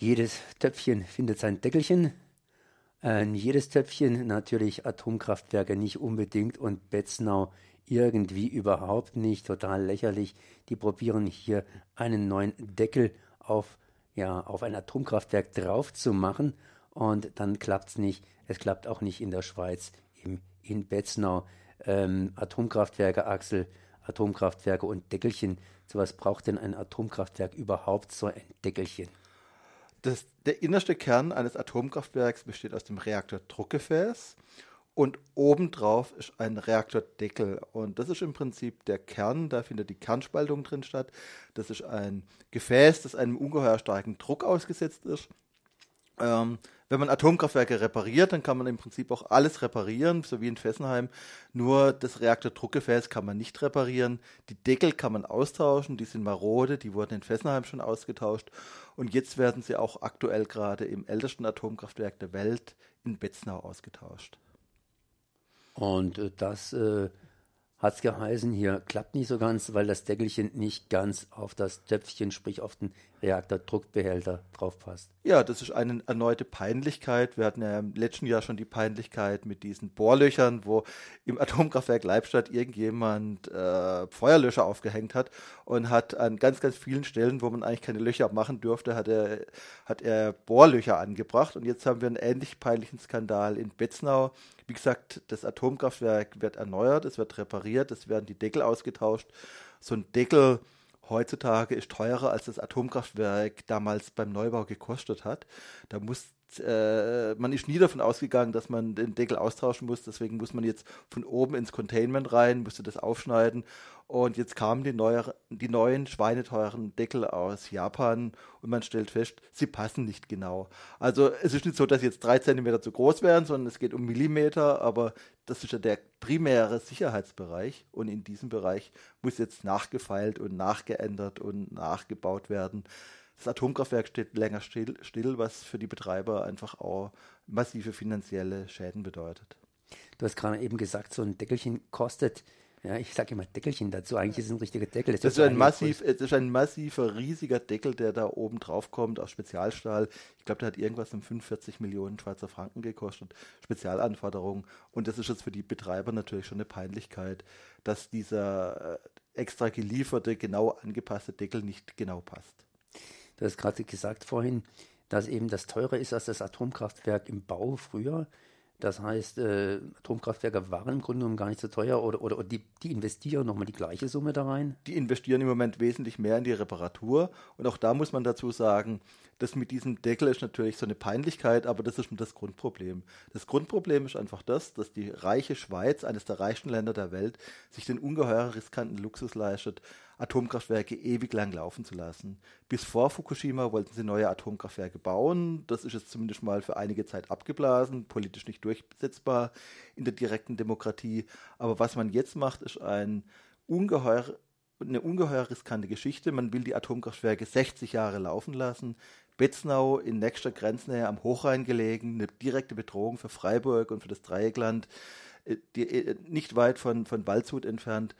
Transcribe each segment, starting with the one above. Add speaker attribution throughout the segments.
Speaker 1: Jedes Töpfchen findet sein Deckelchen. Äh, jedes Töpfchen natürlich Atomkraftwerke nicht unbedingt und Betznau irgendwie überhaupt nicht. Total lächerlich. Die probieren hier einen neuen Deckel auf, ja, auf ein Atomkraftwerk drauf zu machen und dann klappt es nicht. Es klappt auch nicht in der Schweiz, im, in Betznau. Ähm, Atomkraftwerke, Axel, Atomkraftwerke und Deckelchen. So was braucht denn ein Atomkraftwerk überhaupt, so ein Deckelchen?
Speaker 2: Das, der innerste Kern eines Atomkraftwerks besteht aus dem Reaktordruckgefäß und obendrauf ist ein Reaktordeckel. Und das ist im Prinzip der Kern, da findet die Kernspaltung drin statt. Das ist ein Gefäß, das einem ungeheuer starken Druck ausgesetzt ist. Ähm, wenn man Atomkraftwerke repariert, dann kann man im Prinzip auch alles reparieren, so wie in Fessenheim. Nur das Reaktordruckgefäß kann man nicht reparieren. Die Deckel kann man austauschen, die sind marode, die wurden in Fessenheim schon ausgetauscht. Und jetzt werden sie auch aktuell gerade im ältesten Atomkraftwerk der Welt in Betznau ausgetauscht.
Speaker 1: Und äh, das äh, hat es geheißen, hier klappt nicht so ganz, weil das Deckelchen nicht ganz auf das Töpfchen, sprich auf den Reaktordruckbehälter drauf passt.
Speaker 2: Ja, das ist eine erneute Peinlichkeit. Wir hatten ja im letzten Jahr schon die Peinlichkeit mit diesen Bohrlöchern, wo im Atomkraftwerk Leibstadt irgendjemand äh, Feuerlöscher aufgehängt hat und hat an ganz, ganz vielen Stellen, wo man eigentlich keine Löcher machen durfte, hat er, hat er Bohrlöcher angebracht. Und jetzt haben wir einen ähnlich peinlichen Skandal in Betznau. Wie gesagt, das Atomkraftwerk wird erneuert, es wird repariert, es werden die Deckel ausgetauscht. So ein Deckel heutzutage ist teurer, als das Atomkraftwerk damals beim Neubau gekostet hat. Da muss äh, man ist nie davon ausgegangen, dass man den Deckel austauschen muss. Deswegen muss man jetzt von oben ins Containment rein, musste das aufschneiden. Und jetzt kamen die, neuer, die neuen schweineteuren Deckel aus Japan und man stellt fest, sie passen nicht genau. Also es ist nicht so, dass sie jetzt drei Zentimeter zu groß wären, sondern es geht um Millimeter, aber das ist ja der primäre Sicherheitsbereich und in diesem Bereich muss jetzt nachgefeilt und nachgeändert und nachgebaut werden das Atomkraftwerk steht länger still, still, was für die Betreiber einfach auch massive finanzielle Schäden bedeutet.
Speaker 1: Du hast gerade eben gesagt, so ein Deckelchen kostet ja, ich sage immer Deckelchen dazu. Eigentlich ist es ein richtiger Deckel.
Speaker 2: Das, das ist, ein massiv, das ist ein massiver, riesiger Deckel, der da oben drauf kommt aus Spezialstahl. Ich glaube, der hat irgendwas um 45 Millionen Schweizer Franken gekostet. Spezialanforderungen. Und das ist jetzt für die Betreiber natürlich schon eine Peinlichkeit, dass dieser äh, extra gelieferte, genau angepasste Deckel nicht genau passt.
Speaker 1: Du hast gerade gesagt vorhin, dass eben das teurer ist als das Atomkraftwerk im Bau früher. Das heißt, äh, Atomkraftwerke waren im Grunde genommen gar nicht so teuer oder, oder, oder die, die investieren nochmal die gleiche Summe da rein?
Speaker 2: Die investieren im Moment wesentlich mehr in die Reparatur. Und auch da muss man dazu sagen, das mit diesem Deckel ist natürlich so eine Peinlichkeit, aber das ist das Grundproblem. Das Grundproblem ist einfach das, dass die reiche Schweiz, eines der reichsten Länder der Welt, sich den ungeheuer riskanten Luxus leistet, Atomkraftwerke ewig lang laufen zu lassen. Bis vor Fukushima wollten sie neue Atomkraftwerke bauen. Das ist jetzt zumindest mal für einige Zeit abgeblasen, politisch nicht durchsetzbar in der direkten Demokratie. Aber was man jetzt macht, ist ein ungeheuer eine ungeheuer riskante Geschichte. Man will die Atomkraftwerke 60 Jahre laufen lassen. Betznau in nächster Grenznähe am Hochrhein gelegen, eine direkte Bedrohung für Freiburg und für das Dreieckland, äh, die, äh, nicht weit von, von Waldshut entfernt,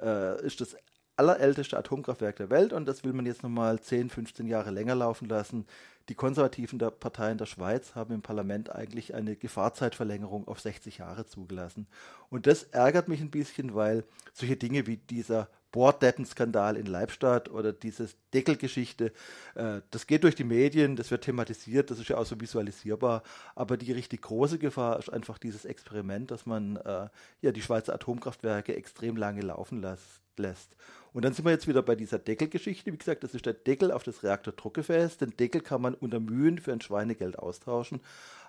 Speaker 2: äh, ist das allerälteste Atomkraftwerk der Welt und das will man jetzt nochmal 10, 15 Jahre länger laufen lassen. Die konservativen der Parteien der Schweiz haben im Parlament eigentlich eine Gefahrzeitverlängerung auf 60 Jahre zugelassen. Und das ärgert mich ein bisschen, weil solche Dinge wie dieser Bohrdeppenskandal in Leibstadt oder diese Deckelgeschichte, äh, das geht durch die Medien, das wird thematisiert, das ist ja auch so visualisierbar, aber die richtig große Gefahr ist einfach dieses Experiment, dass man äh, ja die Schweizer Atomkraftwerke extrem lange laufen lässt lässt. Und dann sind wir jetzt wieder bei dieser Deckelgeschichte. Wie gesagt, das ist der Deckel auf das Reaktordruckgefäß. Den Deckel kann man unter Mühen für ein Schweinegeld austauschen.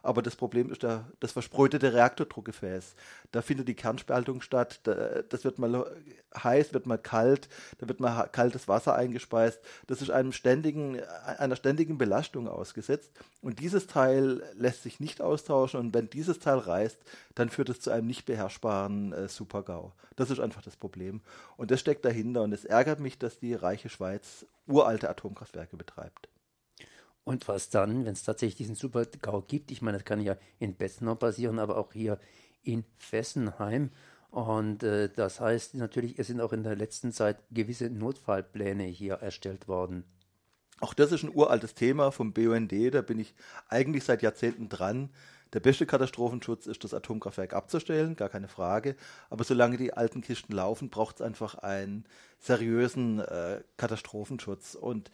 Speaker 2: Aber das Problem ist der, das versprötete Reaktordruckgefäß. Da findet die Kernspaltung statt. Da, das wird mal heiß, wird mal kalt, da wird mal kaltes Wasser eingespeist. Das ist einem ständigen, einer ständigen Belastung ausgesetzt. Und dieses Teil lässt sich nicht austauschen. Und wenn dieses Teil reißt, dann führt es zu einem nicht beherrschbaren äh, Super-GAU. Das ist einfach das Problem. Und das steckt dahinter. Und es ärgert mich, dass die reiche Schweiz uralte Atomkraftwerke betreibt.
Speaker 1: Und was dann, wenn es tatsächlich diesen Super-GAU gibt? Ich meine, das kann ja in Bessenau passieren, aber auch hier in Fessenheim. Und äh, das heißt natürlich, es sind auch in der letzten Zeit gewisse Notfallpläne hier erstellt worden.
Speaker 2: Auch das ist ein uraltes Thema vom BUND, da bin ich eigentlich seit Jahrzehnten dran. Der beste Katastrophenschutz ist, das Atomkraftwerk abzustellen, gar keine Frage. Aber solange die alten Kisten laufen, braucht es einfach einen seriösen äh, Katastrophenschutz. Und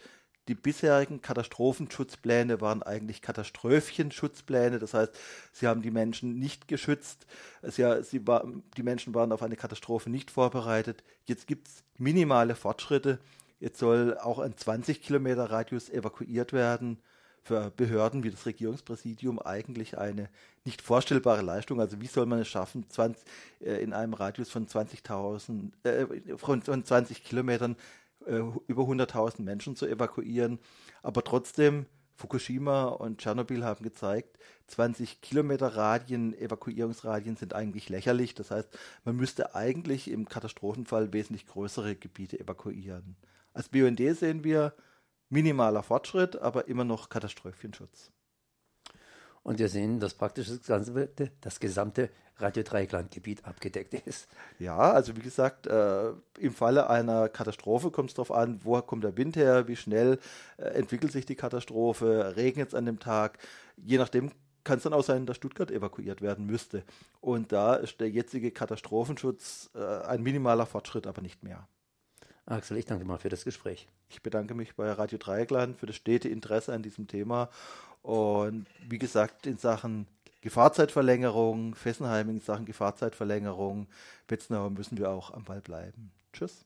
Speaker 2: die bisherigen Katastrophenschutzpläne waren eigentlich Katastrophenschutzpläne. Das heißt, sie haben die Menschen nicht geschützt. Sie, sie war, die Menschen waren auf eine Katastrophe nicht vorbereitet. Jetzt gibt es minimale Fortschritte. Jetzt soll auch ein 20 Kilometer Radius evakuiert werden für Behörden wie das Regierungspräsidium eigentlich eine nicht vorstellbare Leistung. Also wie soll man es schaffen, 20, äh, in einem Radius von 20.000, äh, von, 20 Kilometern äh, über 100.000 Menschen zu evakuieren. Aber trotzdem, Fukushima und Tschernobyl haben gezeigt, 20 Kilometer Radien, Evakuierungsradien sind eigentlich lächerlich. Das heißt, man müsste eigentlich im Katastrophenfall wesentlich größere Gebiete evakuieren. Als BUND sehen wir, minimaler Fortschritt, aber immer noch Katastrophenschutz.
Speaker 1: Und wir sehen, dass praktisch das gesamte, das gesamte Radio Dreieckland-Gebiet abgedeckt ist.
Speaker 2: Ja, also wie gesagt, äh, im Falle einer Katastrophe kommt es darauf an, woher kommt der Wind her, wie schnell äh, entwickelt sich die Katastrophe, regnet es an dem Tag. Je nachdem kann es dann auch sein, dass Stuttgart evakuiert werden müsste. Und da ist der jetzige Katastrophenschutz äh, ein minimaler Fortschritt, aber nicht mehr.
Speaker 1: Axel, ich danke mal für das Gespräch.
Speaker 2: Ich bedanke mich bei Radio Dreieckland für das stete Interesse an diesem Thema. Und wie gesagt, in Sachen Gefahrzeitverlängerung, Fessenheim in Sachen Gefahrzeitverlängerung, Betznauer müssen wir auch am Ball bleiben. Tschüss.